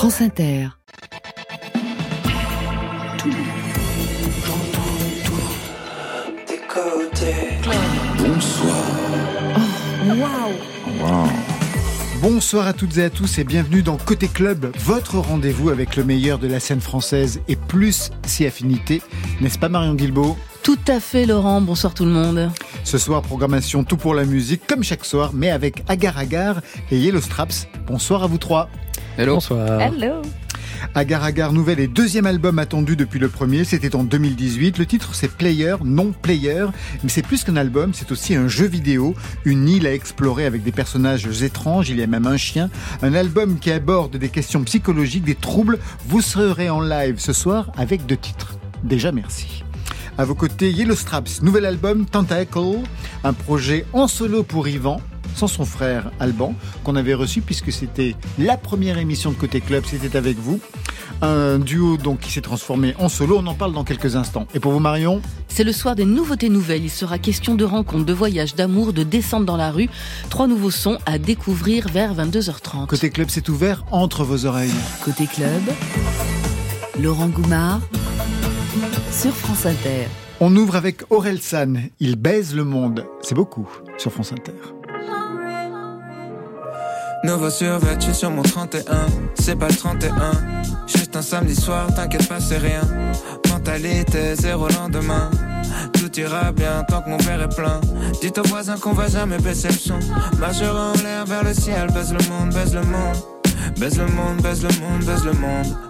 France Inter. Bonsoir. Waouh Bonsoir à toutes et à tous et bienvenue dans Côté Club, votre rendez-vous avec le meilleur de la scène française et plus si affinité, n'est-ce pas Marion Guilbault? Tout à fait Laurent, bonsoir tout le monde. Ce soir, programmation tout pour la musique, comme chaque soir, mais avec Agar Agar et Yellow Straps. Bonsoir à vous trois. Hello. Bonsoir. Hello Agar Agar, nouvel et deuxième album attendu depuis le premier, c'était en 2018. Le titre c'est Player, non Player, mais c'est plus qu'un album, c'est aussi un jeu vidéo, une île à explorer avec des personnages étranges, il y a même un chien, un album qui aborde des questions psychologiques, des troubles. Vous serez en live ce soir avec deux titres. Déjà merci. À vos côtés, Yellow Straps, nouvel album Tentacle, un projet en solo pour Yvan, sans son frère Alban, qu'on avait reçu puisque c'était la première émission de Côté Club, c'était avec vous. Un duo donc qui s'est transformé en solo, on en parle dans quelques instants. Et pour vous Marion, C'est le soir des nouveautés nouvelles. Il sera question de rencontres, de voyages, d'amour, de descente dans la rue. Trois nouveaux sons à découvrir vers 22h30. Côté Club c'est ouvert entre vos oreilles. Côté club, Laurent Goumard sur France Inter. On ouvre avec Aurel San, il baise le monde. C'est beaucoup sur France Inter. Nouveau survêtu sur mon 31, c'est pas le 31. Juste un samedi soir, t'inquiète pas, c'est rien. Mentalité zéro lendemain. Tout ira bien tant que mon verre est plein. Dites aux voisins qu'on va jamais baisser le son. Majeur en l'air vers le ciel, baise le monde, baise le monde. Baise le monde, baise le monde, baise le monde.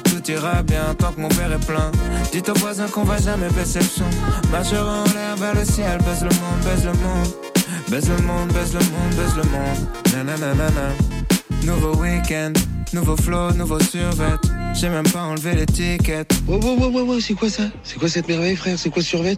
Tout ira bien tant que mon verre est plein. Dites aux voisins qu'on va jamais baisser le son. Majeur en l'air vers le ciel, baise le monde, baise le monde. Baise le monde, baise le monde, baise le monde. Nouveau week-end, nouveau flow, nouveau survêt. J'ai même pas enlevé l'étiquette. Ouais, ouais, ouais, ouais, ouais, c'est quoi ça? C'est quoi cette merveille, frère? C'est quoi survêt?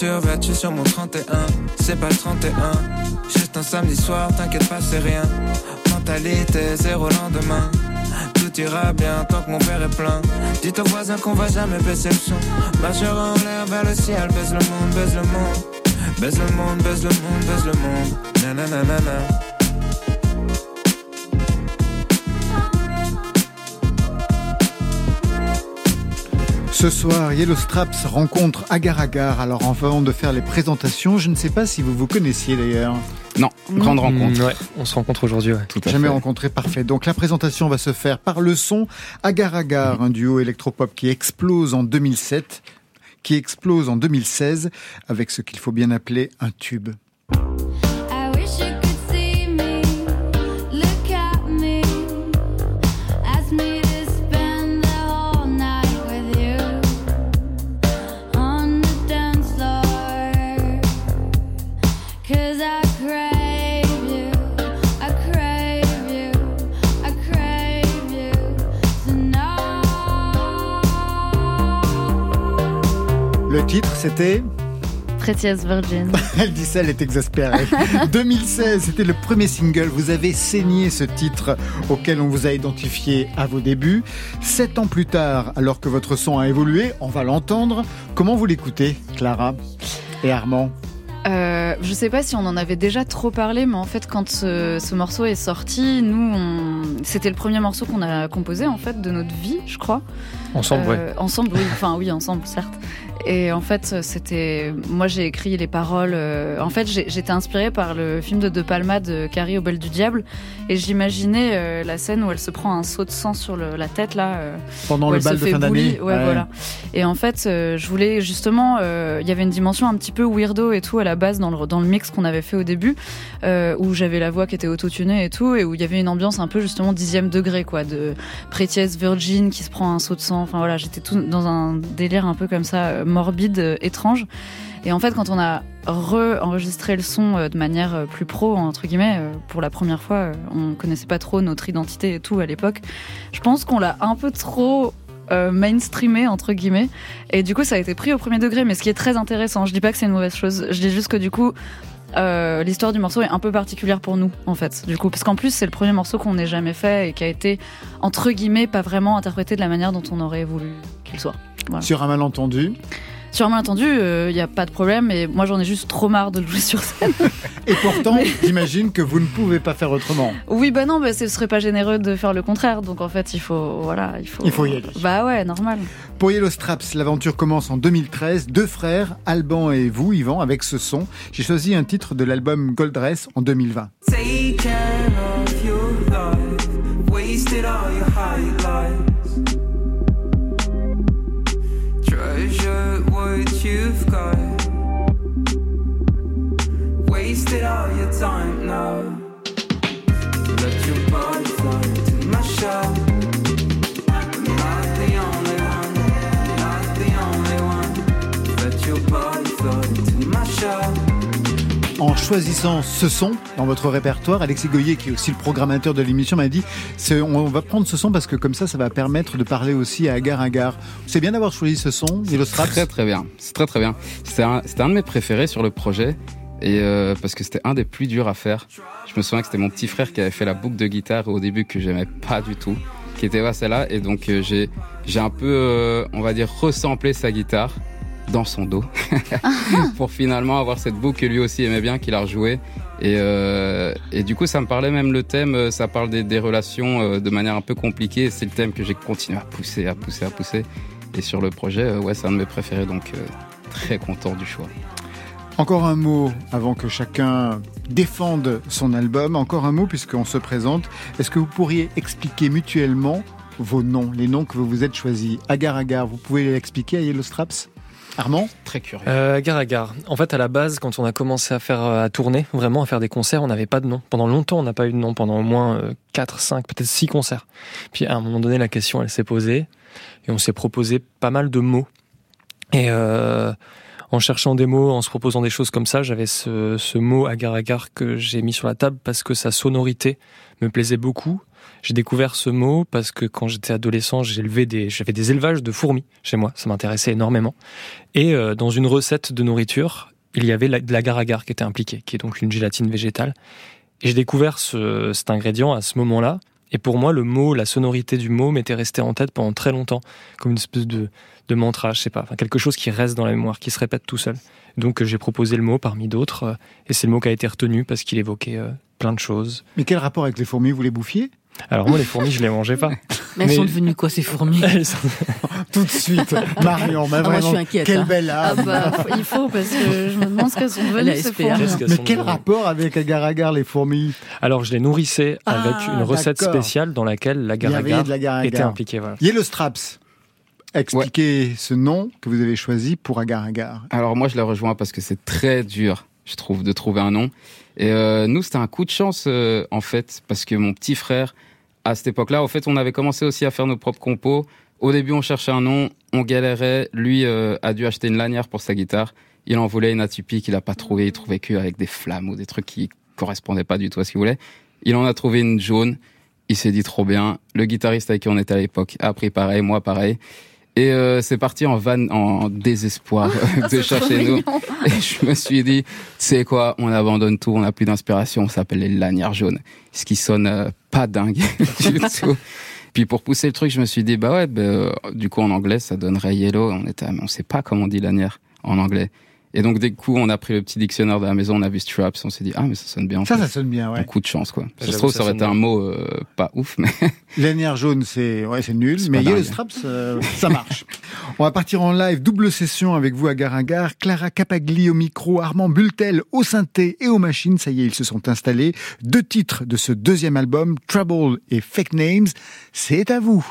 Survêtu sur mon 31, c'est pas le 31. Juste un samedi soir, t'inquiète pas, c'est rien. Mentalité zéro lendemain. Tout ira bien tant que mon verre est plein. Dites aux voisins qu'on va jamais baisser le son. Majeur en l'air vers le ciel, baise le monde, baise le monde. Baise le monde, baise le monde, baise le monde. Nananana. Ce soir, Yellow Straps rencontre Agar Agar. Alors avant de faire les présentations, je ne sais pas si vous vous connaissiez d'ailleurs. Non, grande rencontre. Mm, ouais, on se rencontre aujourd'hui. Ouais. Jamais fait. rencontré, parfait. Donc la présentation va se faire par le son Agar Agar, un duo électropop qui explose en 2007, qui explose en 2016 avec ce qu'il faut bien appeler un tube. Le titre, c'était Prettiest Virgin. Elle dit ça, elle est exaspérée. 2016, c'était le premier single. Vous avez saigné ce titre auquel on vous a identifié à vos débuts. Sept ans plus tard, alors que votre son a évolué, on va l'entendre. Comment vous l'écoutez, Clara et Armand Euh, je sais pas si on en avait déjà trop parlé, mais en fait, quand ce, ce morceau est sorti, nous, on... c'était le premier morceau qu'on a composé en fait de notre vie, je crois. Ensemble, ouais. Euh, Ensemble, oui. Enfin, oui, ensemble, certes. Et en fait, c'était. Moi, j'ai écrit les paroles. euh, En fait, j'étais inspirée par le film de De Palma de Carrie au bel du diable. Et j'imaginais euh, la scène où elle se prend un seau de sang sur le- la tête, là. euh, Pendant le bal de fin d'année Ouais, voilà. Et en fait, euh, je voulais justement. Il y avait une dimension un petit peu weirdo et tout à la base dans le, dans le mix qu'on avait fait au début, où j'avais la voix qui était autotunée et tout, et où il y avait une ambiance un peu justement dixième degré, quoi, de Prettiest Virgin qui se prend un saut de sang. Enfin voilà, j'étais tout dans un délire un peu comme ça, morbide, étrange. Et en fait, quand on a re-enregistré le son euh, de manière euh, plus pro, entre guillemets, euh, pour la première fois, on connaissait pas trop notre identité et tout à l'époque. Je pense qu'on l'a un peu trop mainstreamé, entre guillemets. Et du coup, ça a été pris au premier degré, mais ce qui est très intéressant. Je dis pas que c'est une mauvaise chose. Je dis juste que du coup, l'histoire du morceau est un peu particulière pour nous, en fait. Du coup, parce qu'en plus, c'est le premier morceau qu'on ait jamais fait et qui a été, entre guillemets, pas vraiment interprété de la manière dont on aurait voulu qu'il soit. Sur un malentendu. Sur un malentendu, il n'y a pas de problème, mais moi j'en ai juste trop marre de le jouer sur scène. Et pourtant, j'imagine que vous ne pouvez pas faire autrement. oui, bah non, bah, ce serait pas généreux de faire le contraire. Donc en fait, il faut, voilà, il faut. Il faut y aller. Bah ouais, normal. Pour Yellow Straps, l'aventure commence en 2013. Deux frères, Alban et vous, Yvan, avec ce son. J'ai choisi un titre de l'album Gold Dress en 2020. Taken off your life, wasted all your time now. Let your body flow to my show. Not the only one, not the only one. Let your body flow to my show. En choisissant ce son dans votre répertoire, Alexis Goyer, qui est aussi le programmateur de l'émission, m'a dit on va prendre ce son parce que comme ça, ça va permettre de parler aussi à Agar Agar. C'est bien d'avoir choisi ce son, Yellow Straps. Très très bien, c'est très très bien. C'était un, c'était un de mes préférés sur le projet et euh, parce que c'était un des plus durs à faire. Je me souviens que c'était mon petit frère qui avait fait la boucle de guitare au début que j'aimais pas du tout, qui était ouais, celle-là. Et donc euh, j'ai j'ai un peu euh, on va dire ressemblé sa guitare dans son dos pour finalement avoir cette boucle que lui aussi aimait bien qu'il a rejoué. Et, euh, et du coup ça me parlait même le thème euh, ça parle des, des relations de manière un peu compliquée. C'est le thème que j'ai continué à pousser à pousser à pousser. Et sur le projet ouais c'est un de mes préférés. Donc très content du choix Encore un mot avant que chacun défende son album. Encore un mot puisqu'on se présente. Est-ce que vous pourriez expliquer mutuellement vos noms, les noms que vous vous êtes choisis? Agar Agar, vous pouvez l'expliquer à Yellow Straps? Armand? Très curieux Euh, gare à gare. En fait, à la base, quand on a commencé à faire euh, à tourner, vraiment à faire des concerts, on n'avait pas de nom. Pendant longtemps, on n'a pas eu de nom. Pendant au moins euh, 4, 5, peut-être 6 concerts. Puis à un moment donné, la question, elle s'est posée et on s'est proposé pas mal de mots. Et euh, en cherchant des mots, en se proposant des choses comme ça, j'avais ce, mot agar agar que j'ai mis sur la table parce que sa sonorité me plaisait beaucoup. J'ai découvert ce mot parce que quand j'étais adolescent, des, j'avais des élevages de fourmis chez moi. Ça m'intéressait énormément. Et euh, dans une recette de nourriture, il y avait de l'agar-agar qui était impliqué, qui est donc une gélatine végétale. Et j'ai découvert ce, cet ingrédient à ce moment-là. Et pour moi, le mot, la sonorité du mot m'était resté en tête pendant très longtemps, comme une espèce de, de mantra, je sais pas, enfin, quelque chose qui reste dans la mémoire, qui se répète tout seul. Donc euh, j'ai proposé le mot parmi d'autres, euh, et c'est le mot qui a été retenu parce qu'il évoquait euh, plein de choses. Mais quel rapport avec les fourmis? Vous les bouffiez? Alors moi, les fourmis, je les mangeais pas. Mais elles sont devenues quoi ces fourmis? Sont- Tout de suite, Marion, mais Ah, moi, je vraiment, suis inquiète, quelle hein. belle Ah âme. bah, faut- il faut, parce que je me demande ce qu'elles sont devenues, ces fourmis. Mais quel devenues rapport avec Agar Agar, les fourmis? Alors je les nourrissais avec Ah, une recette spéciale dans laquelle Il y l'agar avait de l'Agar était Agar. impliqué. Voilà. Yellow Straps, expliquez ce nom que vous avez choisi pour Agar Agar. Alors moi je les rejoins parce que c'est très dur, je trouve, de trouver un nom. Et euh, nous c'était un coup de chance euh, en fait parce que mon petit frère à cette époque-là, en fait, on avait commencé aussi à faire nos propres compos. Au début, on cherchait un nom, on galérait. Lui euh, a dû acheter une lanière pour sa guitare. Il en voulait une atypique, il a pas trouvé. Il trouvait que avec des flammes ou des trucs qui correspondaient pas du tout à ce qu'il voulait. Il en a trouvé une jaune. Il s'est dit trop bien. Le guitariste avec qui on était à l'époque a pris pareil, moi pareil. Et euh, c'est parti en van, en désespoir euh, de chercher nous. Et je me suis dit, sais quoi, on abandonne tout, on n'a plus d'inspiration, on s'appelle les lanières jaunes. Ce qui sonne euh, pas dingue du tout. Puis pour pousser le truc, je me suis dit, bah ouais, bah, euh, du coup en anglais, ça donnerait yellow. On était, ah, on sait pas comment on dit lanière en anglais. Et donc, dès coup, on a pris le petit dictionnaire de la maison, on a vu straps, on s'est dit, ah, mais ça sonne bien. en Ça, fait. ça sonne bien, ouais. Un coup de chance, quoi. Ça se J'avoue, trouve, ça ça aurait été un mot euh, pas ouf, mais Lanière jaune, c'est ouais, c'est nul, mais Yellow. Straps, euh, ça marche. On va partir en live, double session avec vous à Gare. Clara Capagli au micro, Armand Bultel au synthé et aux machines. Ça y est, ils se sont installés. Deux titres de ce deuxième album, Trouble et Fake Names. C'est à vous.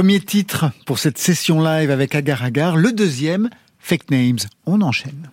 Premier titre pour cette session live avec Agar Agar. Le deuxième, Fake Names. On enchaîne.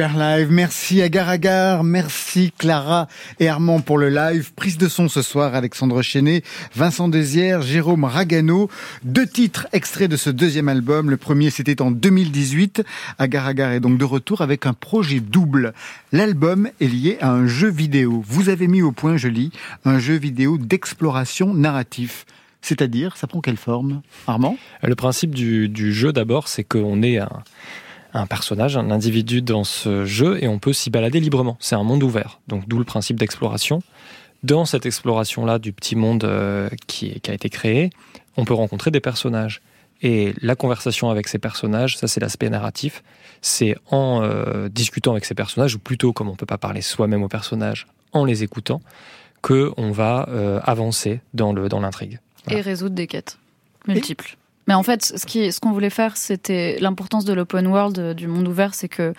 Super live. Merci Agar Agar. Merci Clara et Armand pour le live. Prise de son ce soir, Alexandre Chenet, Vincent Desière, Jérôme Ragano. Deux titres extraits de ce deuxième album. Le premier, c'était en 2018. Agar Agar est donc de retour avec un projet double. L'album est lié à un jeu vidéo. Vous avez mis au point, je lis, un jeu vidéo d'exploration narratif. C'est-à-dire, ça prend quelle forme? Armand? Le principe du, du jeu d'abord, c'est qu'on est un, un personnage, un individu dans ce jeu et on peut s'y balader librement. C'est un monde ouvert, donc d'où le principe d'exploration. Dans cette exploration-là du petit monde euh, qui, qui a été créé, on peut rencontrer des personnages. Et la conversation avec ces personnages, ça c'est l'aspect narratif, c'est en euh, discutant avec ces personnages, ou plutôt comme on peut pas parler soi-même aux personnages, en les écoutant, que on va euh, avancer dans le dans l'intrigue. Et résoudre des quêtes multiples. Mais en fait, ce qu'on voulait faire, c'était l'importance de l'open world, euh, du monde ouvert, c'est que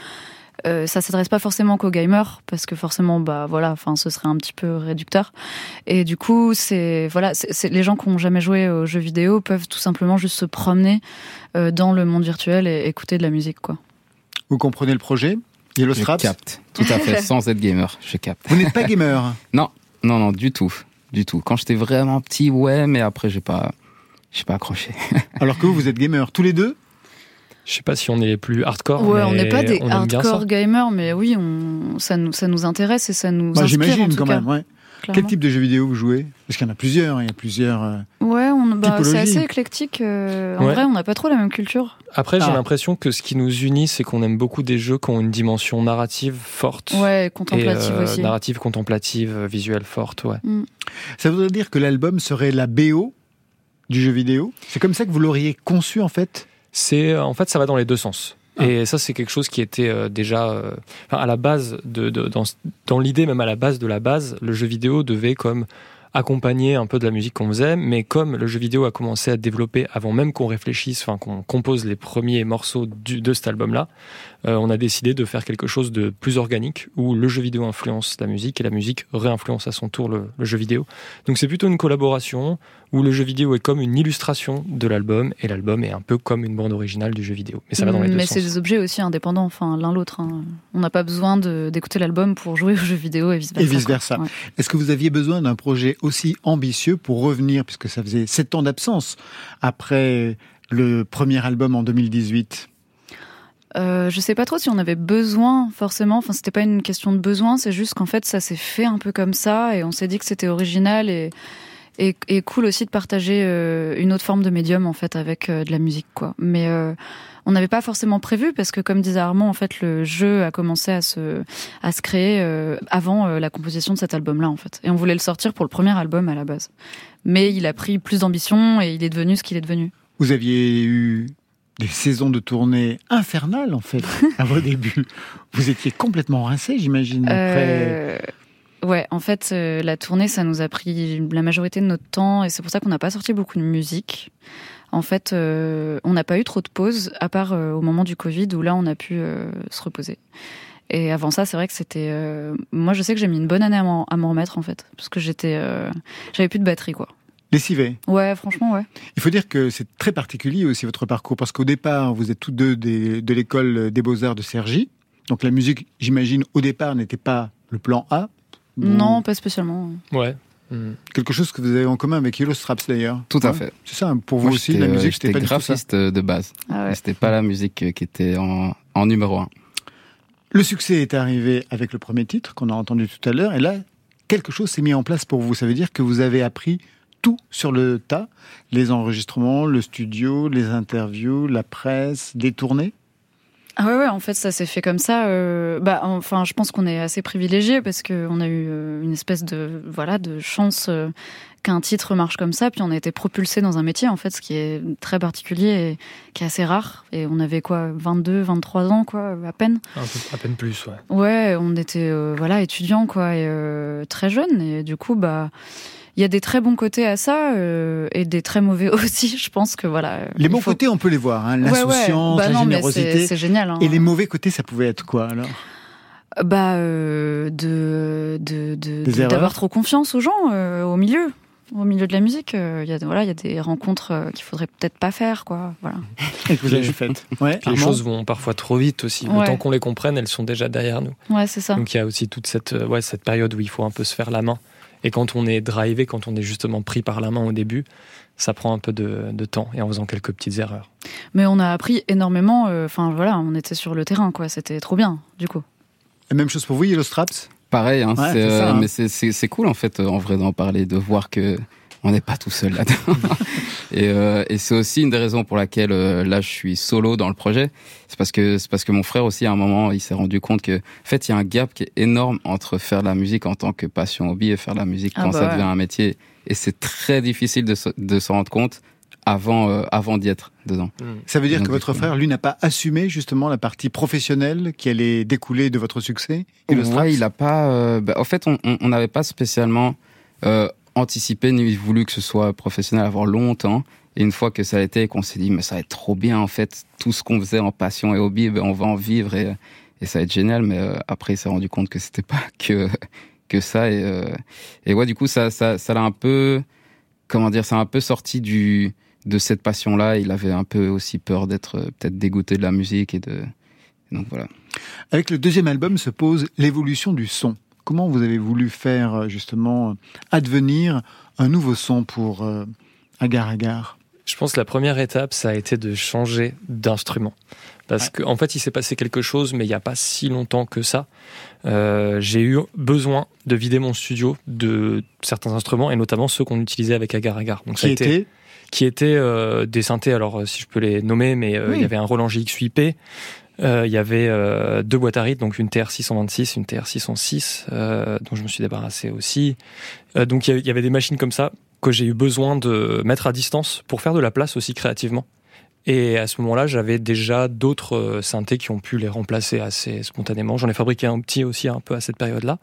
euh, ça s'adresse pas forcément qu'aux gamers parce que forcément bah voilà enfin ce serait un petit peu réducteur. Et du coup c'est voilà c'est les gens qui ont jamais joué aux jeux vidéo peuvent tout simplement juste se promener euh, dans le monde virtuel et écouter de la musique quoi. Vous comprenez le projet? Yellow Je Straps? capte, tout à fait, sans être gamer, je capte. Vous n'êtes pas gamer? Non, non, non, du tout, du tout. Quand j'étais vraiment petit, ouais, mais après j'ai pas, j'ai pas accroché. alors que vous, vous êtes gamer tous les deux Je sais pas si on est les plus hardcore. ouais on n'est pas des hardcore gamers mais oui on ça nous ça nous intéresse et ça nous Bah, inspire J'imagine quand cas, même. Ouais. Quel type de jeux vidéo vous jouez? Parce qu'il y en a plusieurs. Il y a plusieurs. euh, ouais bah, c'est assez éclectique euh, en Ouais. vrai on n'a pas trop la même culture Après, j'ai Ah. l'impression que ce qui nous unit, c'est qu'on aime beaucoup des jeux qui ont une dimension narrative forte. ouais Et contemplative euh, aussi narrative, contemplative, visuelle forte, ouais. Ça voudrait dire que l'album serait la BO du jeu vidéo C'est comme ça que vous l'auriez conçu en fait? C'est euh, en fait ça va dans les deux sens. Ah. Et ça c'est quelque chose qui était euh, déjà euh, à la base de, de- dans, dans l'idée même à la base de la base, le jeu vidéo devait comme accompagner un peu de la musique qu'on faisait, mais comme le jeu vidéo a commencé à développer avant même qu'on réfléchisse, enfin qu'on compose les premiers morceaux du, de cet album-là, euh, on a décidé de faire quelque chose de plus organique où le jeu vidéo influence la musique et la musique réinfluence à son tour le, le jeu vidéo. Donc c'est plutôt une collaboration où le jeu vidéo est comme une illustration de l'album et l'album est un peu comme une bande originale du jeu vidéo. Mais ça va dans les deux mais sens. c'est des objets aussi indépendants, enfin l'un l'autre. hein. On n'a pas besoin d'écouter l'album pour jouer aux jeux vidéo et vice versa. Et vice-versa. quoi. Ouais. Est-ce que vous aviez besoin d'un projet aussi ambitieux pour revenir, puisque ça faisait sept ans d'absence après le premier album en 2018 Euh, je sais pas trop si on avait besoin forcément. Enfin, c'était pas une question de besoin, c'est juste qu'en fait, ça s'est fait un peu comme ça et on s'est dit que c'était original et, et et cool aussi de partager euh, une autre forme de médium en fait avec euh, de la musique quoi. Mais euh, on n'avait pas forcément prévu parce que comme disait Armand, en fait, le jeu a commencé à se à se créer euh, avant la composition de cet album-là en fait. Et on voulait le sortir pour le premier album à la base. Mais il a pris plus d'ambition et il est devenu ce qu'il est devenu. Vous aviez eu des saisons de tournée infernales en fait à vos débuts. Vous étiez complètement rincé, j'imagine. Après... Ouais, en fait, euh, la tournée, ça nous a pris la majorité de notre temps et c'est pour ça qu'on n'a pas sorti beaucoup de musique. En fait, euh, on n'a pas eu trop de pauses, à part euh, au moment du Covid où là, on a pu se reposer. Et avant ça, c'est vrai que c'était. moi, je sais que j'ai mis une bonne année à m'en remettre en fait, parce que j'étais, j'avais plus de batterie quoi. Lessivé. Ouais, franchement, ouais. Il faut dire que c'est très particulier aussi votre parcours, parce qu'au départ, vous êtes tous deux des- de l'école des beaux-arts de Cergy. Donc la musique, j'imagine, au départ, n'était pas le plan A. Non, pas spécialement. Ouais. Mm. Quelque chose que vous avez en commun avec Yellow Straps d'ailleurs. Tout à Ouais. fait. C'est ça, pour vous Moi, aussi, la musique, c'était pas du tout ça. graphiste de base. Ah ouais. C'était pas la musique qui était en, en numéro un. Le succès est arrivé avec le premier titre qu'on a entendu tout à l'heure, et là, quelque chose s'est mis en place pour vous. Ça veut dire que vous avez appris tout sur le tas, les enregistrements, le studio, les interviews, la presse, les tournées. Ah ouais, ouais, en fait, ça s'est fait comme ça. euh, bah, enfin, je pense qu'on est assez privilégié parce qu'on a eu euh, une espèce de voilà de chance euh, qu'un titre marche comme ça. Puis on a été propulsé dans un métier, en fait, ce qui est très particulier et qui est assez rare. Et on avait quoi, 22, 23 ans, quoi, à peine. Un peu, à peine plus, ouais. Ouais, on était euh, voilà étudiants, quoi, et euh, très jeunes. Et du coup, bah. Il y a des très bons côtés à ça euh, et des très mauvais aussi. Je pense que voilà. Les il bons faut- côtés, on peut les voir, hein, Ouais, ouais. l'insouciance, Bah la non, générosité. c'est- C'est génial. hein. Et les mauvais côtés, ça pouvait être quoi alors? Bah, euh, de, d'avoir trop confiance aux gens, euh, au milieu. au milieu de la musique. euh, Il y a voilà, il y a des rencontres euh, qu'il faudrait peut-être pas faire, quoi. Voilà. Et que vous avez faites. Ouais, Puis les choses vont parfois trop vite aussi. Ouais. Le temps qu'on les comprenne, elles sont déjà derrière nous. Ouais, c'est ça. Donc il y a aussi toute cette, euh, ouais, cette période où il faut un peu se faire la main. Et quand on est drivé, quand on est justement pris par la main au début, ça prend un peu de, de temps et en faisant quelques petites erreurs. Mais on a appris énormément. euh, Enfin voilà, on était sur le terrain, quoi. C'était trop bien, du coup. La même chose pour vous, Yellow Straps? Pareil, hein, Ouais, c'est, c'est ça, euh, hein. mais c'est, c'est, c'est cool en fait, euh, en vrai, d'en parler, de voir que on n'est pas tout seul là-dedans. et, euh, et c'est aussi une des raisons pour laquelle euh, là je suis solo dans le projet. C'est parce que c'est parce que mon frère aussi à un moment il s'est rendu compte que en fait il y a un gap qui est énorme entre faire de la musique en tant que passion hobby et faire de la musique Ah quand bah ça ouais. devient un métier. Et c'est très difficile de, se- de s'en rendre compte avant euh, avant d'y être dedans. Ça veut dire Donc, que votre frère, lui, n'a pas assumé justement la partie professionnelle qui allait découler de votre succès Straps Ouais, il a pas. euh, bah, en fait, on on- on n'avait pas spécialement euh, anticipé ni voulu que ce soit professionnel avant longtemps. Et une fois que ça a été, qu'on s'est dit, mais ça va être trop bien en fait, tout ce qu'on faisait en passion et hobby, ben, on va en vivre et, ça va être génial. Mais euh, après, il s'est rendu compte que c'était pas que que ça et euh, ouais, du coup, ça ça ça l'a un peu, comment dire, ça a un peu sorti du de cette passion-là. Il avait un peu aussi peur d'être euh, peut-être dégoûté de la musique et de donc voilà. Avec le deuxième album se pose l'évolution du son. Comment vous avez voulu faire euh, justement advenir un nouveau son pour euh, Agar Agar? Je pense que la première étape, ça a été de changer d'instrument. Parce qu'en fait, il s'est passé quelque chose, mais il n'y a pas si longtemps que ça. Euh, J'ai eu besoin de vider mon studio de certains instruments, et notamment ceux qu'on utilisait avec Agar Agar. Donc, ça Qui a été- était qui étaient euh, des synthés, alors euh, si je peux les nommer, mais euh, Oui. il y avait un Roland GX8P, euh, il y avait euh, deux boîtes à rythme, donc une TR626, une TR606, euh, dont je me suis débarrassé aussi. Euh, donc il y avait- des machines comme ça que j'ai eu besoin de mettre à distance pour faire de la place aussi créativement. Et à ce moment-là, j'avais déjà d'autres euh, synthés qui ont pu les remplacer assez spontanément. J'en ai fabriqué un petit aussi un peu à cette période-là.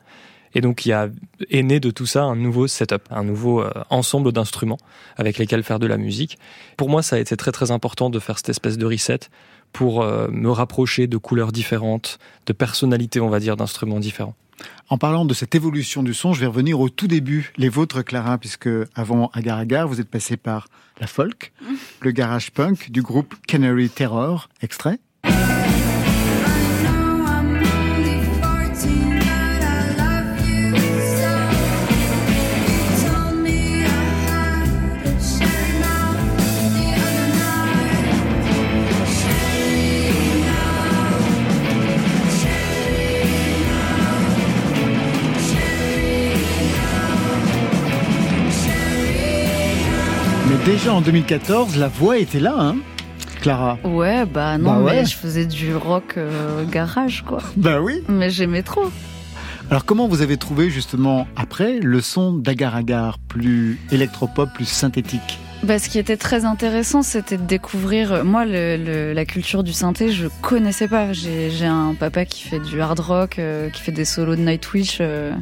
Et donc, il y a est né de tout ça un nouveau setup, un nouveau euh, ensemble d'instruments avec lesquels faire de la musique. Pour moi, ça a été très très important de faire cette espèce de reset pour euh, me rapprocher de couleurs différentes, de personnalités, on va dire, d'instruments différents. En parlant de cette évolution du son, je vais revenir au tout début, les vôtres, Clara, puisque avant Agar Agar, vous êtes passé par la folk, le garage punk du groupe Canary Terror, extrait. Déjà en 2014, la voix était là, hein, Clara Ouais, bah non, Bah ouais. mais je faisais du rock euh, garage, quoi. Bah oui. Mais j'aimais trop. Alors comment vous avez trouvé justement après le son d'Agar Agar, plus électropop, plus synthétique? Bah, ce qui était très intéressant, c'était de découvrir. euh, Moi, le- le- la culture du synthé, je connaissais pas. J'ai j'ai un papa qui fait du hard rock, euh, qui fait des solos de Nightwish. euh,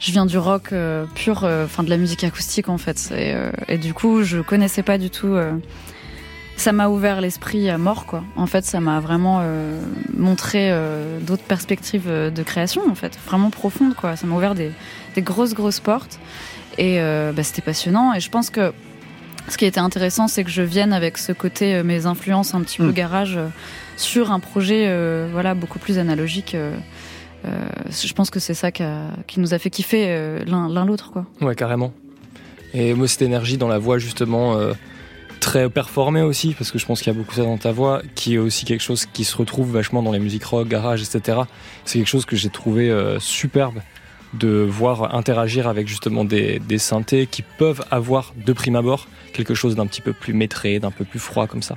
je viens du rock euh, pur, euh, enfin de la musique acoustique en fait. Et, euh, et du coup, je connaissais pas du tout. ça m'a ouvert l'esprit à mort, quoi. En fait, ça m'a vraiment montré d'autres perspectives de création, en fait, vraiment profondes, quoi. Ça m'a ouvert des, des grosses, grosses portes. Et bah, c'était passionnant. Et je pense que ce qui était intéressant, c'est que je vienne avec ce côté, euh, mes influences un petit peu Mm. garage, euh, sur un projet euh, voilà, beaucoup plus analogique. Euh, je pense que c'est ça qui, nous a fait kiffer euh, l'un l'autre. quoi. Ouais, carrément. Et moi, cette énergie dans la voix, justement, euh, très performée aussi, parce que je pense qu'il y a beaucoup ça dans ta voix, qui est aussi quelque chose qui se retrouve vachement dans les musiques rock, garage, etc. C'est quelque chose que j'ai trouvé superbe de voir interagir avec justement des, des synthés qui peuvent avoir de prime abord quelque chose d'un petit peu plus maîtré, d'un peu plus froid comme ça.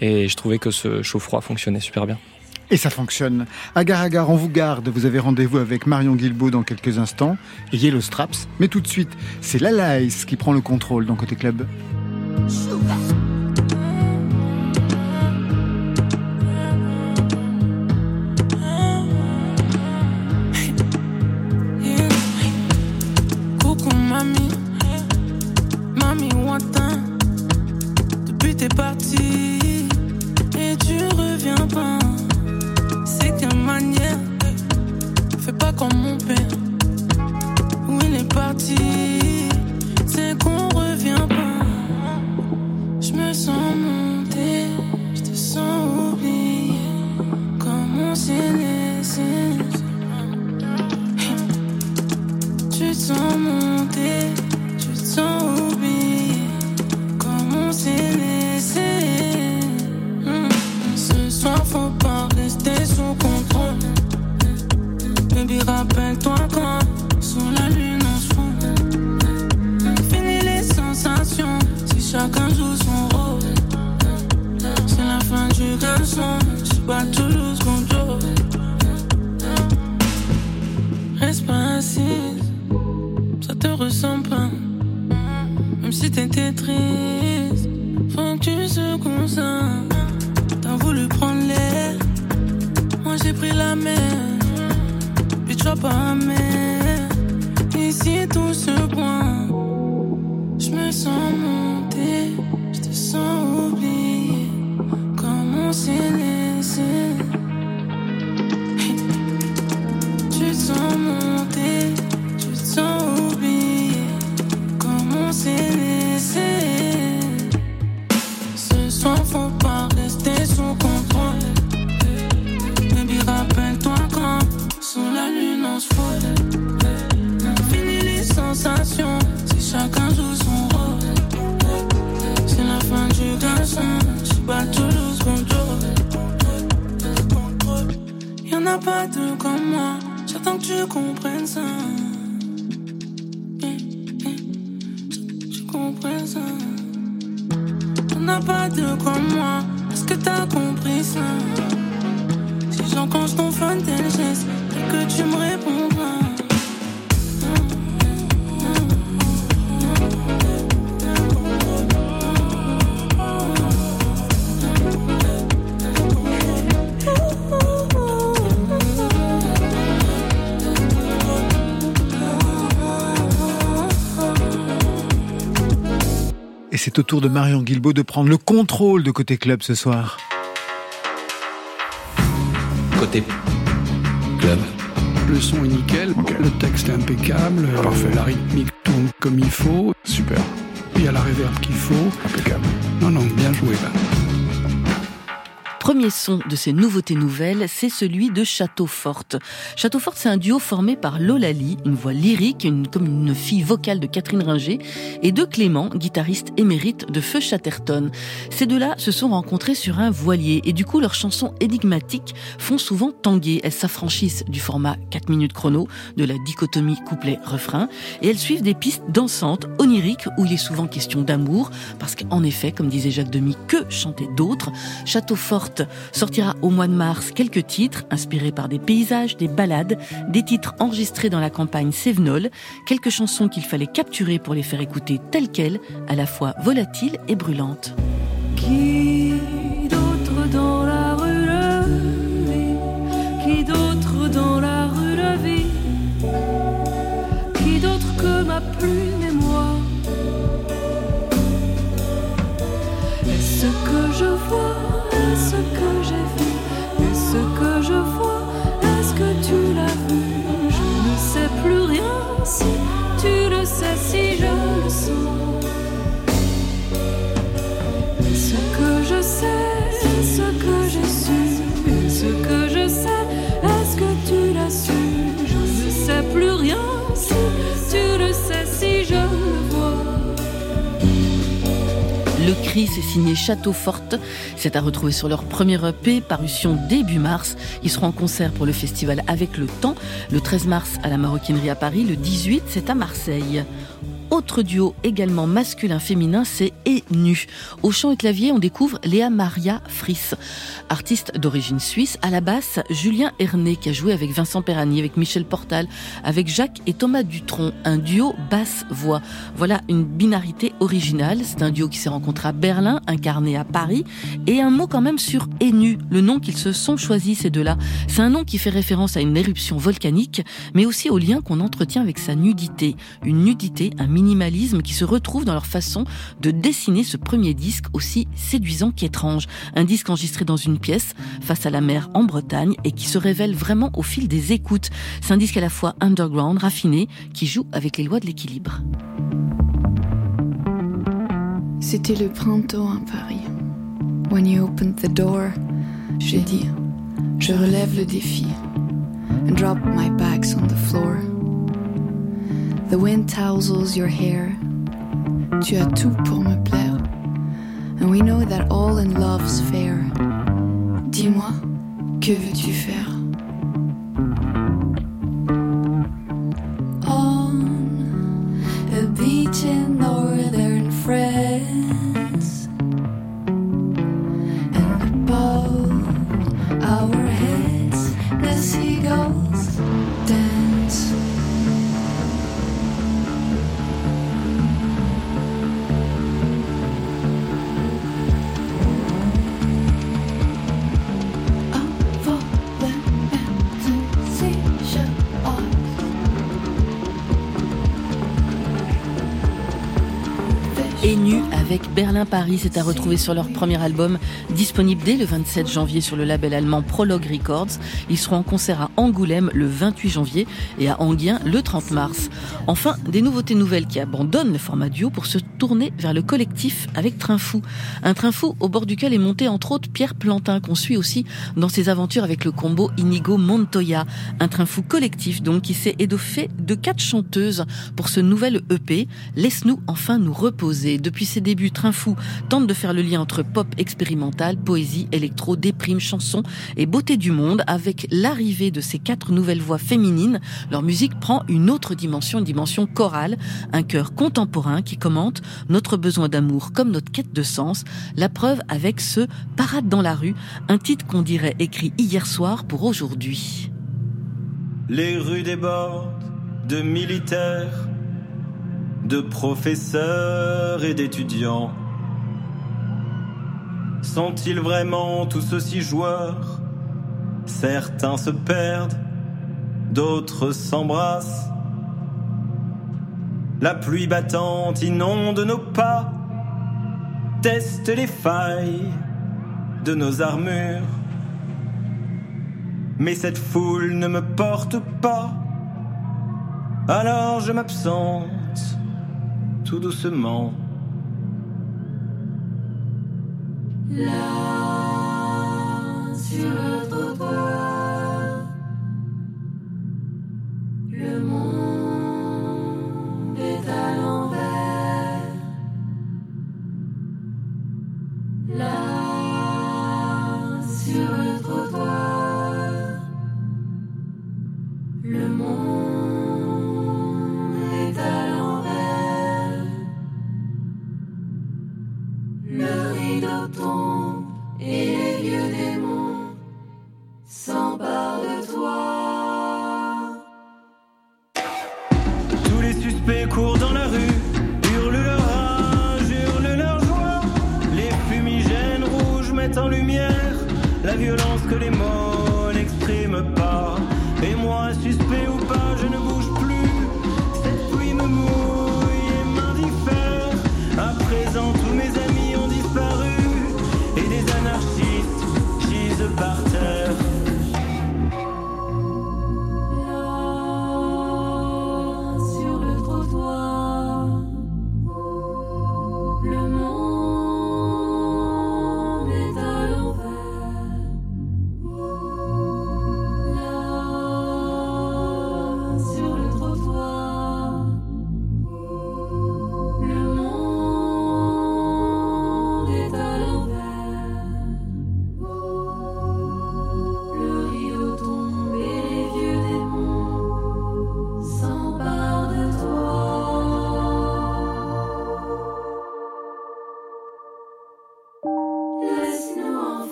Et je trouvais que ce chaud-froid fonctionnait super bien. Et ça fonctionne. Agar Agar, on vous garde. Vous avez rendez-vous avec Marion Guilbault dans quelques instants et Yellow Straps. Mais tout de suite, c'est Lalaïs qui prend le contrôle dans Côté Club. C'est au tour de Marion Guilbault de prendre le contrôle de Côté Club ce soir. Côté club. Le son est nickel, le texte est impeccable, Parfait. la rythmique tourne comme il faut. Super. Il y a la réverb qu'il faut. Impeccable. Non, non, bien joué. là. Son de ces nouveautés nouvelles, c'est celui de Château Forte. Château Forte, c'est un duo formé par Lola Lee, une voix lyrique, une, comme une fille vocale de Catherine Ringer, et de Clément, guitariste émérite de Feu Chatterton. Ces deux-là se sont rencontrés sur un voilier, et du coup, leurs chansons énigmatiques font souvent tanguer. Elles s'affranchissent du format 4 minutes chrono, de la dichotomie couplet-refrain, et elles suivent des pistes dansantes, oniriques, où il est souvent question d'amour, parce qu'en effet, comme disait Jacques Demy, que chanter d'autres Château Forte sortira au mois de mars quelques titres inspirés par des paysages, des ballades, des titres enregistrés dans la campagne Sévenol, quelques chansons qu'il fallait capturer pour les faire écouter telles quelles, à la fois volatiles et brûlantes. Plus rien si tu le sais, si je le cri, c'est signé Château Forte. C'est à retrouver sur leur premier EP, parution début mars. Ils seront en concert pour le festival Avec le Temps, le 13 mars à la Maroquinerie à Paris, le 18, c'est à Marseille. Autre duo également masculin-féminin, c'est Et. Au chant et clavier, on découvre Léa Maria Friss, artiste d'origine suisse. À la basse, Julien Herné, qui a joué avec Vincent Perrani, avec Michel Portal, avec Jacques et Thomas Dutronc. Un duo basse-voix. Voilà une binarité originale. C'est un duo qui s'est rencontré à Berlin, incarné à Paris. Et un mot quand même sur Et le nom qu'ils se sont choisis ces deux-là. C'est un nom qui fait référence à une éruption volcanique, mais aussi au lien qu'on entretient avec sa nudité. Une nudité, un minimalisme qui se retrouve dans leur façon de dessiner ce premier disque aussi séduisant qu'étrange. Un disque enregistré dans une pièce face à la mer en Bretagne et qui se révèle vraiment au fil des écoutes. C'est un disque à la fois underground, raffiné, qui joue avec les lois de l'équilibre. C'était le printemps à Paris. When you opened the door, j'ai dit, je relève le défi. And drop my bags on the floor. The wind tousles your hair. Tu as tout pour me plaire. And we know that all in love's fair. Dis-moi, que veux-tu faire? Berlin-Paris. C'est à retrouver sur leur premier album, disponible dès le 27 janvier sur le label allemand Prologue Records. Ils seront en concert à Angoulême le 28 janvier et à Anguien le 30 mars. Enfin, des nouveautés nouvelles qui abandonnent le format duo pour se tourner vers le collectif avec Train Fou. Un train fou au bord duquel est monté entre autres Pierre Plantin, qu'on suit aussi dans ses aventures avec le combo Inigo Montoya. Un train fou collectif donc qui s'est étoffé de quatre chanteuses pour ce nouvel EP. Laisse-nous enfin nous reposer. Depuis ses débuts, Train Fou tente de faire le lien entre pop expérimental, poésie, électro, déprime, chanson et beauté du monde. Avec l'arrivée de ces quatre nouvelles voix féminines, leur musique prend une autre dimension, une dimension chorale, un chœur contemporain qui commente notre besoin d'amour comme notre quête de sens. La preuve avec ce Parade dans la rue, un titre qu'on dirait écrit hier soir pour aujourd'hui. Les rues débordent de militaires, de professeurs et d'étudiants. Sont-ils vraiment tous aussi joueurs? Certains se perdent, d'autres s'embrassent. La pluie battante inonde nos pas, teste les failles de nos armures. Mais cette foule ne me porte pas, alors je m'absente tout doucement. Là, sur le trottoir, le monde est à l'envers. Là, sur le trottoir, le monde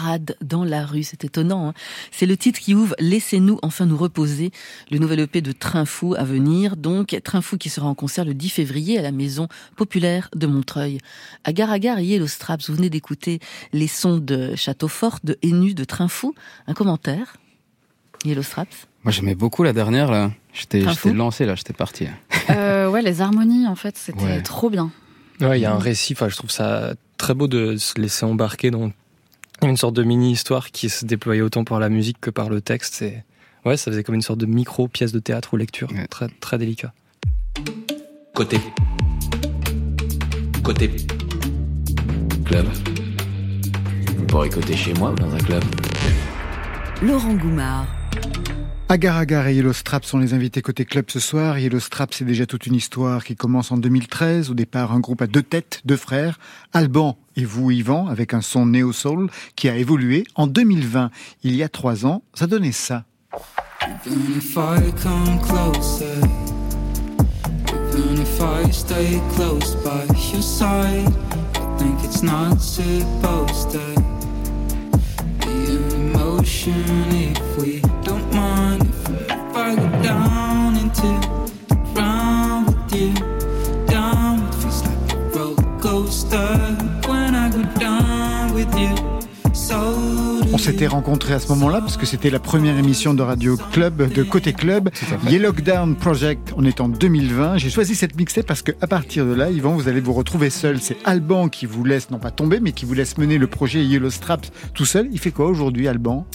Parade dans la rue, c'est étonnant. hein. c'est le titre qui ouvre Laissez-nous enfin nous reposer, le nouvel EP de Train Fou à venir. Donc Train Fou qui sera en concert le 10 février à la Maison Populaire de Montreuil. Agar Agar et Yellow Straps, vous venez d'écouter les sons de Château Fort, de Enu, de Train Fou. Un commentaire Yellow Straps? Moi, j'aimais beaucoup la dernière, là. J'étais lancé, là, j'étais parti. Euh, ouais, les harmonies, en fait, c'était Ouais. trop bien. Ouais, il y a un récit, enfin, je trouve ça très beau de se laisser embarquer dans une sorte de mini-histoire qui se déployait autant par la musique que par le texte. C'est... Ouais, ça faisait comme une sorte de micro-pièce de théâtre ou lecture. Très, très délicat. Côté. Côté. Club. Vous pourrez côté chez moi ou dans un club. Laurent Goumard. Agar Agar et Yellow Strap sont les invités côté club ce soir. Yellow Strap, c'est déjà toute une histoire qui commence en 2013. Au départ, un groupe à deux têtes, deux frères, Alban et vous, Yvan, avec un son néo-soul qui a évolué. En 2020, il y a trois ans, ça donnait ça. S'était rencontrés à ce moment-là parce que c'était la première émission de Radio Club, de Côté Club, Yellow Down Project. On est en 2020. J'ai choisi cette mixtape parce que à partir de là, Yvan, vous allez vous retrouver seul. C'est Alban qui vous laisse, non pas tomber, mais qui vous laisse mener le projet Yellow Straps tout seul. Il fait quoi aujourd'hui, Alban?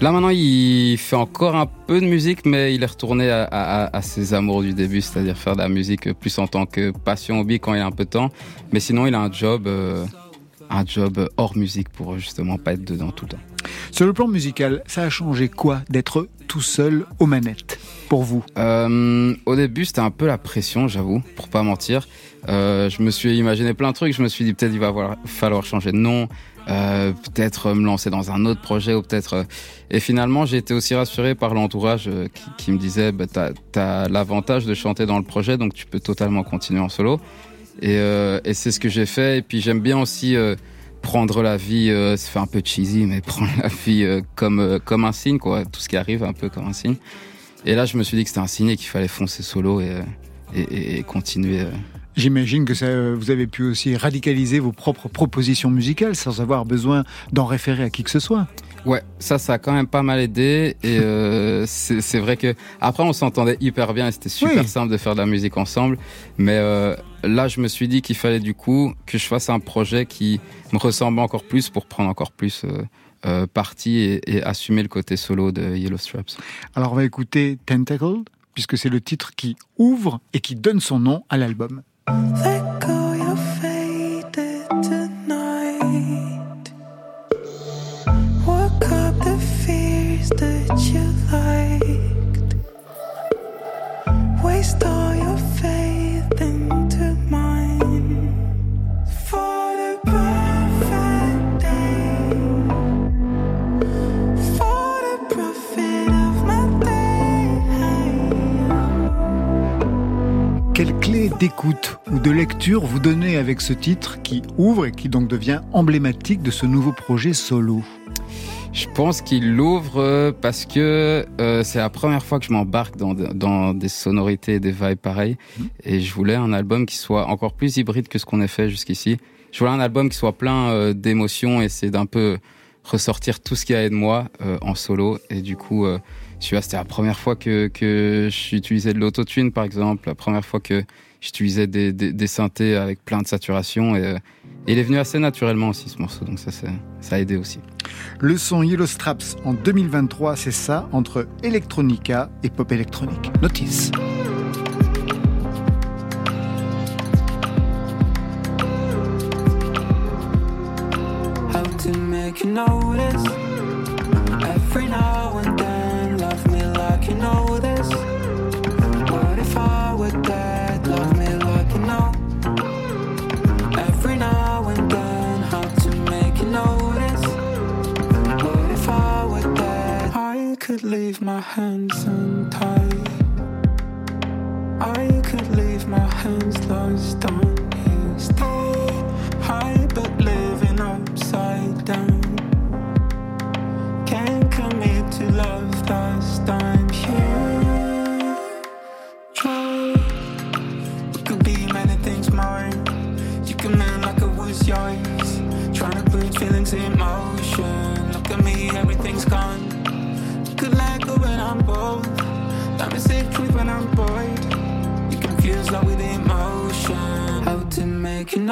Là maintenant, il fait encore un peu de musique, mais il est retourné à, à- à ses amours du début, c'est-à-dire faire de la musique plus en tant que passion hobby quand il a un peu de temps. Mais sinon, il a un job, euh, un job hors musique pour justement pas être dedans tout le temps. Sur le plan musical, ça a changé quoi d'être tout seul aux manettes pour vous? Euh, au début, c'était un peu la pression, j'avoue, pour pas mentir. Euh, je me suis imaginé plein de trucs. Je me suis dit peut-être il va falloir- changer de nom, euh, peut-être me lancer dans un autre projet ou peut-être. euh, Et finalement, j'ai été aussi rassuré par l'entourage euh, qui, qui me disait bah, t'as as, l'avantage de chanter dans le projet, donc tu peux totalement continuer en solo. Et, euh, et c'est ce que j'ai fait. Et puis j'aime bien aussi euh, prendre la vie. Euh, ça fait un peu cheesy, mais prendre la vie euh, comme euh, comme un signe, quoi. Tout ce qui arrive un peu comme un signe. Et là, je me suis dit que c'était un signe et qu'il fallait foncer solo et, euh, et, et- continuer. J'imagine que ça, vous avez pu aussi radicaliser vos propres propositions musicales sans avoir besoin d'en référer à qui que ce soit. Ouais, ça, ça a quand même pas mal aidé. Et euh, c'est c'est vrai que après, on s'entendait hyper bien et c'était super Oui. simple de faire de la musique ensemble. Mais euh, là, je me suis dit qu'il fallait du coup que je fasse un projet qui me ressemble encore plus pour prendre encore plus euh, euh, parti et, et assumer le côté solo de Yellow Straps. Alors on va écouter Tentacled, puisque c'est le titre qui ouvre et qui donne son nom à l'album. Lecture vous donnez avec ce titre qui ouvre et qui donc devient emblématique de ce nouveau projet solo Je pense qu'il l'ouvre euh, parce que euh, c'est la première fois que je m'embarque dans, dans des sonorités et des vibes pareilles. Et je voulais un album qui soit encore plus hybride que ce qu'on a fait jusqu'ici. Je voulais un album qui soit plein euh, d'émotions et c'est d'un peu ressortir tout ce qu'il y a de moi euh, en solo. Et du coup, euh, tu vois, c'était la première fois que, que j'utilisais de l'autotune, par exemple. La première fois que j'utilisais des, des, des synthés avec plein de saturation. Et, euh, et il est venu assez naturellement aussi, ce morceau. Donc ça, ça a aidé aussi. Le son Yellow Straps en 2023, c'est ça, entre electronica et pop électronique. Notice. How to make you notice could leave my hands untied. I could leave my hands lost on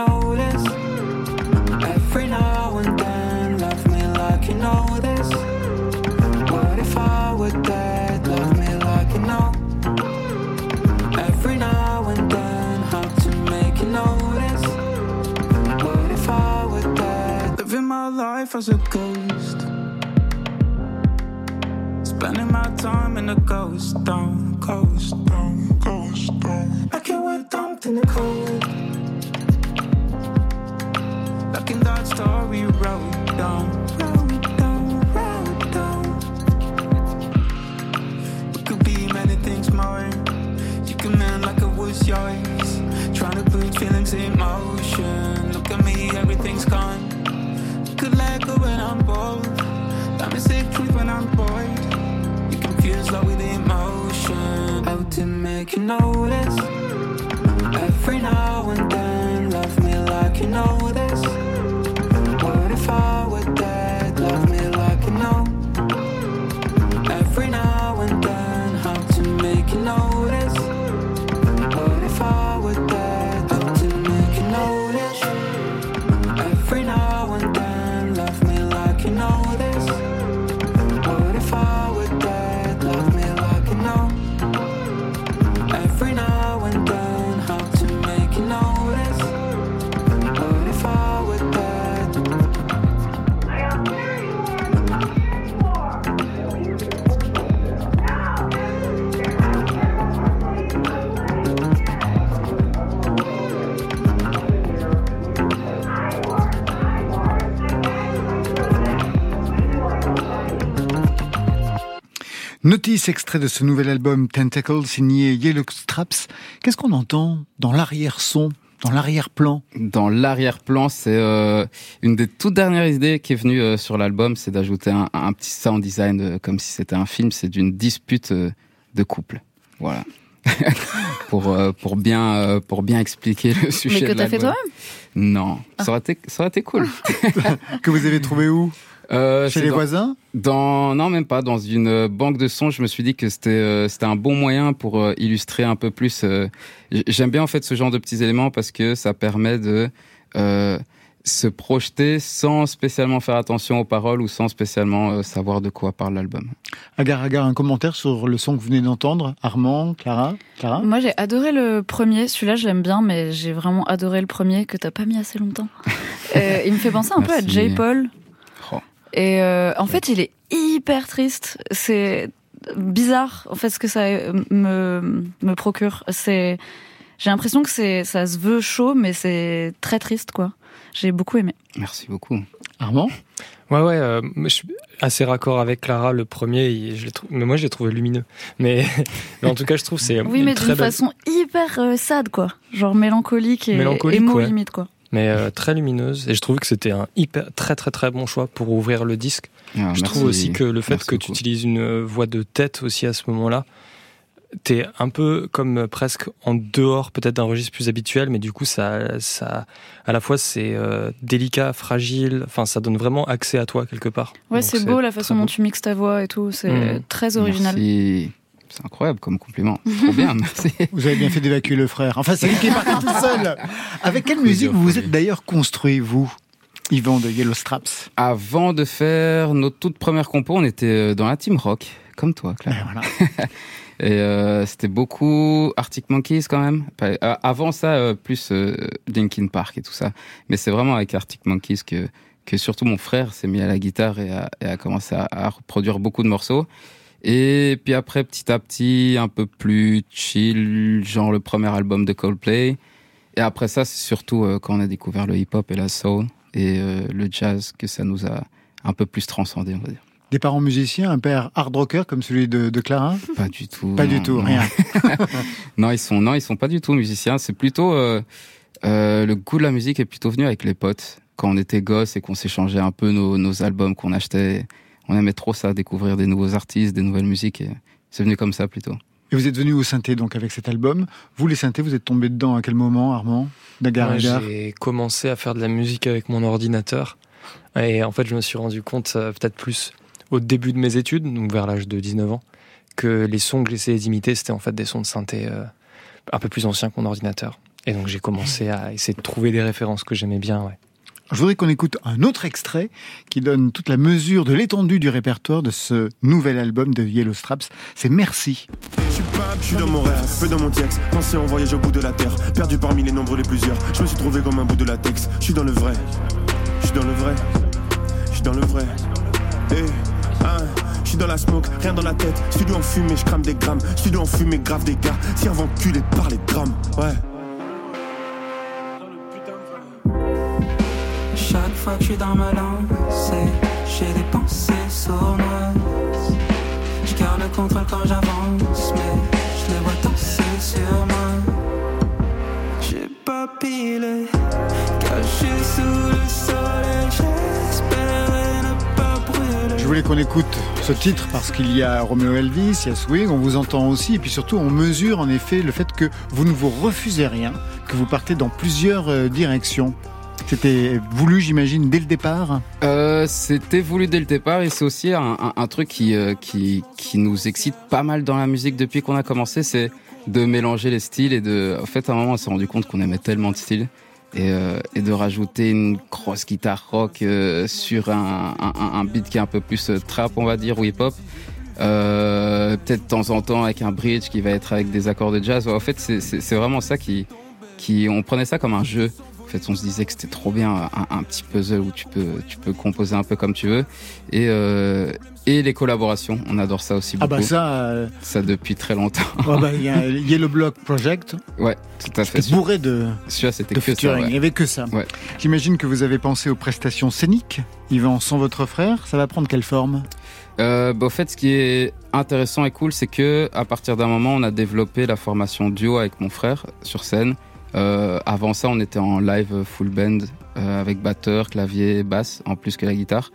notice. Every now and then Love me like you know this. What if I were dead? Love me like you know. Every now and then How to make you notice. What if I were dead? Living my life as a ghost. Spending my time in a ghost town, ghost town, ghost town. Like you were dumped in the cold. around. It could be many things more. You can man like it was yours. Trying to put feelings in motion. Look at me, everything's gone. You could let go when I'm bold. Let me say truth when I'm bored. You confuse love with emotion. Out to make you notice. Every now and then, love me like you know that. Notice extrait de ce nouvel album Tentacle signé Yellow Straps. Qu'est-ce qu'on entend dans l'arrière-son, dans l'arrière-plan? Dans l'arrière-plan, c'est euh, une des toutes dernières idées qui est venue euh, sur l'album, c'est d'ajouter un, un petit sound design euh, comme si c'était un film. C'est d'une dispute euh, de couple. Voilà. pour euh, pour bien euh, pour bien expliquer le sujet. Mais que t'as fait toi-même? Non, ça aurait été ça aurait été cool. Que vous avez trouvé où? Euh, Chez les dans- voisins Dans non même pas dans une euh, banque de sons. Je me suis dit que c'était euh, c'était un bon moyen pour euh, illustrer un peu plus. euh, J'aime bien en fait ce genre de petits éléments parce que ça permet de euh, se projeter sans spécialement faire attention aux paroles ou sans spécialement euh, savoir de quoi parle l'album. Agar Agar, un commentaire sur le son que vous venez d'entendre Armand, Clara Clara? Moi, j'ai adoré le premier. Celui-là, je l'aime bien, mais j'ai vraiment adoré le premier que t'as pas mis assez longtemps. Euh, il me fait penser un peu à. J. Paul. Et euh, en fait, il est hyper triste. C'est bizarre, en fait, ce que ça euh, me, me procure. C'est, j'ai l'impression que c'est, ça se veut chaud, mais c'est très triste, quoi. J'ai beaucoup aimé. Merci beaucoup. Armand? Ouais, ouais, euh, je suis assez raccord avec Clara, le premier, je trou- mais moi je l'ai trouvé lumineux. Mais, mais en tout cas, je trouve que c'est Oui, une mais d'une belle- façon hyper euh, sad, quoi. Genre mélancolique et Mélancolique, émo ouais. limite, quoi. Mais euh, très lumineuse. Et je trouve que c'était un hyper, très très très bon choix pour ouvrir le disque. Ah, je merci. trouve aussi que le fait Merci que tu utilises une euh, voix de tête aussi à ce moment-là, t'es un peu comme euh, presque en dehors peut-être d'un registre plus habituel, mais du coup ça, ça, à la fois c'est euh, délicat, fragile. Enfin, ça donne vraiment accès à toi quelque part. Ouais, c'est beau la façon dont beau. tu mixes ta voix et tout. C'est Mm. très original. Merci. C'est incroyable comme compliment. Trop bien, merci. Vous avez bien fait d'évacuer le frère. Enfin, c'est lui qui est parti tout seul. Avec quelle musique vous vous êtes d'ailleurs construit, vous, Yvan de Yellow Straps? Avant de faire notre toute première compo, on était euh, dans la team rock, comme toi, Claire. Et euh, c'était beaucoup Arctic Monkeys quand même. Euh, avant ça, plus Linkin Park et tout ça. Mais c'est vraiment avec Arctic Monkeys que, que surtout mon frère s'est mis à la guitare et a, et a commencé à, à reproduire beaucoup de morceaux. Et puis après, petit à petit, un peu plus chill, genre le premier album de Coldplay. Et après ça, c'est surtout euh, quand on a découvert le hip-hop et la soul et euh, le jazz que ça nous a un peu plus transcendé, on va dire. Des parents musiciens, un père hard rocker comme celui de, de Clara? Pas du tout. Pas du tout, non. rien. non, ils sont non, ils sont pas du tout musiciens. C'est plutôt euh, euh, le goût de la musique est plutôt venu avec les potes quand on était gosses et qu'on s'échangeait un peu nos, nos albums qu'on achetait. On aimait trop ça, découvrir des nouveaux artistes, des nouvelles musiques. Et c'est venu comme ça plutôt. Et vous êtes venu au synthé donc avec cet album. Vous, les synthés, vous êtes tombé dedans à quel moment, Armand? Dagar Agar J'ai commencé à faire de la musique avec mon ordinateur. Et en fait, je me suis rendu compte, euh, peut-être plus au début de mes études, donc vers l'âge de 19 ans, que les sons que j'essayais d'imiter, c'était en fait des sons de synthé euh, un peu plus anciens que mon ordinateur. Et donc, j'ai commencé à essayer de trouver des références que j'aimais bien, ouais. Je voudrais qu'on écoute un autre extrait qui donne toute la mesure de l'étendue du répertoire de ce nouvel album de Yellow Straps. C'est Merci. Je suis dans mon rêve, peu dans mon texte, pensé en voyage au bout de la terre, perdu parmi les nombres les plusieurs. Je me suis trouvé comme un bout de latex, je suis dans le vrai, je suis dans le vrai, je suis dans le vrai. Eh, hein, je suis dans la smoke, rien dans la tête, studio en fumée, je crame des grammes, studio en fumée, grave des gars, servant culé par les drames, ouais. je j'ai pas pilé, caché sous le soleil. Je voulais qu'on écoute ce titre parce qu'il y a Romeo Elvis, il y a Swing, on vous entend aussi, et puis surtout on mesure en effet le fait que vous ne vous refusez rien, que vous partez dans plusieurs euh, directions. C'était voulu, j'imagine, dès le départ Euh, C'était voulu dès le départ et c'est aussi un, truc qui, euh, qui, qui nous excite pas mal dans la musique depuis qu'on a commencé, c'est de mélanger les styles et de... En fait, à un moment, on s'est rendu compte qu'on aimait tellement de styles et, euh, de rajouter une grosse guitare rock sur un, beat qui est un peu plus trap, on va dire, ou hip-hop. Peut-être de temps en temps avec un bridge qui va être avec des accords de jazz. En fait, c'est vraiment ça qui, qui... On prenait ça comme un jeu. En fait, on se disait que c'était trop bien un, un petit puzzle où tu peux, tu peux composer un peu comme tu veux. Et, euh, et les collaborations, on adore ça aussi Ah beaucoup. bah ça, euh, Ça depuis très longtemps. oh bah, il y a Yellow Block Project, Ouais, tout à fait. c'était bourré de, Celui-là, c'était que ça. featuring, il ouais. n'y avait que ça. Ouais. J'imagine que vous avez pensé aux prestations scéniques. Yvan, sans votre frère, ça va prendre quelle forme? Euh, bah, au fait, ce qui est intéressant et cool, c'est que à partir d'un moment, on a développé la formation duo avec mon frère sur scène. Euh, avant ça, on était en live full band euh, avec batteur, clavier, basse, en plus que la guitare.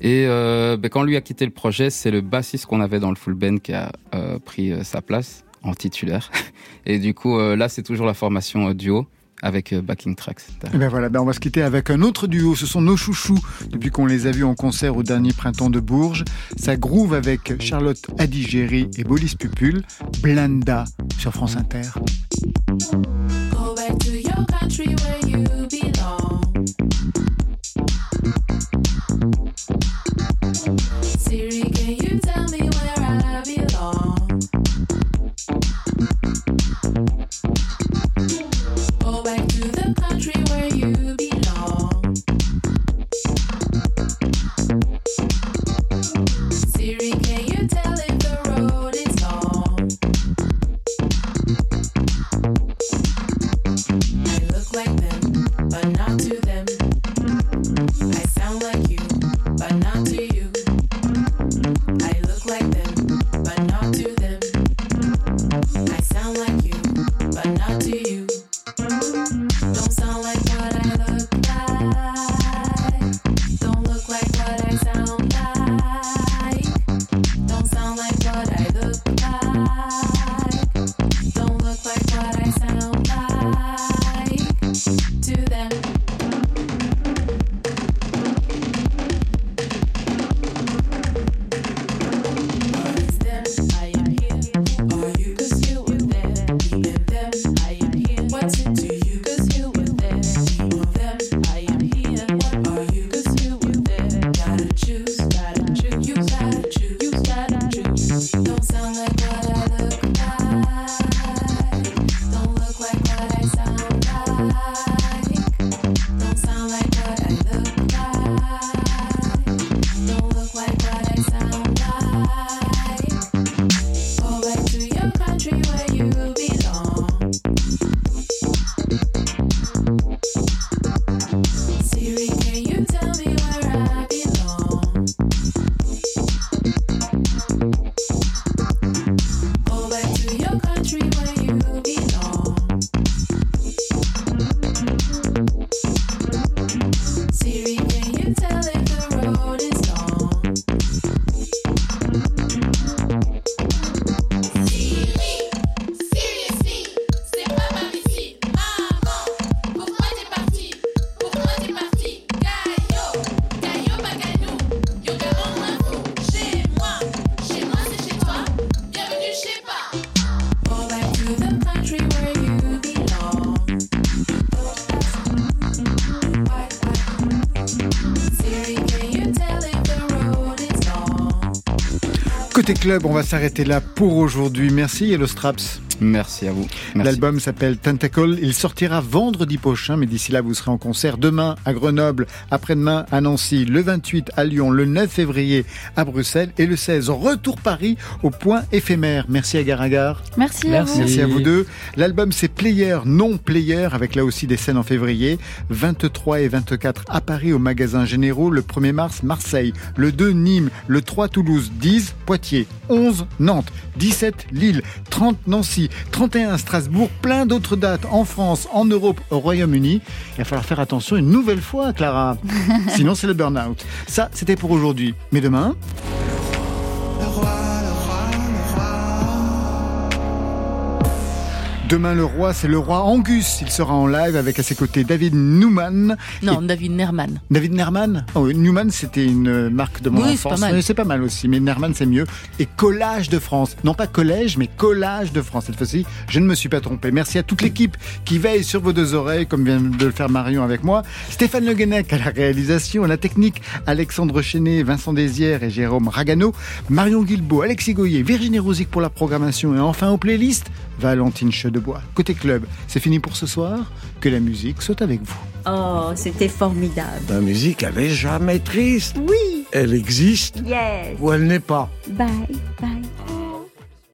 Et euh, bah, quand lui a quitté le projet, c'est le bassiste qu'on avait dans le full band qui a euh, pris euh, sa place en titulaire. Et du coup, là, c'est toujours la formation duo avec euh, backing tracks. Et ben voilà, ben on va se quitter avec un autre duo. Ce sont nos chouchous depuis qu'on les a vus en concert au dernier printemps de Bourges. Ça groove avec Charlotte Adigéry et Bolis Pupul. Blanda sur France Inter. Go back to your country where you belong. Siri, can you Côté club, on va s'arrêter là pour aujourd'hui. Merci Yellow Straps. Merci à vous. L'album s'appelle Tentacle. Il sortira vendredi prochain, mais d'ici là, vous serez en concert demain à Grenoble, après-demain à Nancy, le 28 à Lyon, le 9 février à Bruxelles et le 16 retour Paris au point éphémère. Merci à Garagar. Merci, à vous. Merci à vous deux. L'album c'est Player, non Player, avec là aussi des scènes en février. 23 et 24 à Paris au magasin Généraux, le 1er mars Marseille, le 2 Nîmes, le 3 Toulouse, 10 Poitiers, 11 Nantes, 17 Lille, 30 Nancy, Paris, 31 à Strasbourg, plein d'autres dates en France, en Europe, au Royaume-Uni. Il va falloir faire attention une nouvelle fois, Clara. Sinon, c'est le burn-out. Ça, c'était pour aujourd'hui. Mais demain, Demain, le roi, c'est le roi Angus. Il sera en live avec à ses côtés David Newman. Non, David Nerman. David Nerman oh, oui, Newman, c'était une euh, marque de mon Oui, enfance. C'est pas mal aussi, mais Nerman, c'est mieux. Et Collage de France. Non pas collège, mais Collage de France. Cette fois-ci, je ne me suis pas trompé. Merci à toute l'équipe qui veille sur vos deux oreilles, comme vient de le faire Marion avec moi. Stéphane Le Guenec à la réalisation, à la technique, Alexandre Chenet, Vincent Désières et Jérôme Ragano, Marion Guilbeault, Alexis Goyer, Virginie Rosic pour la programmation et enfin aux playlists, Valentine Côté club, c'est fini pour ce soir. Que la musique soit avec vous. Oh, c'était formidable. La musique, elle est jamais triste. Oui. Elle existe Yes. ou elle n'est pas. Bye, bye.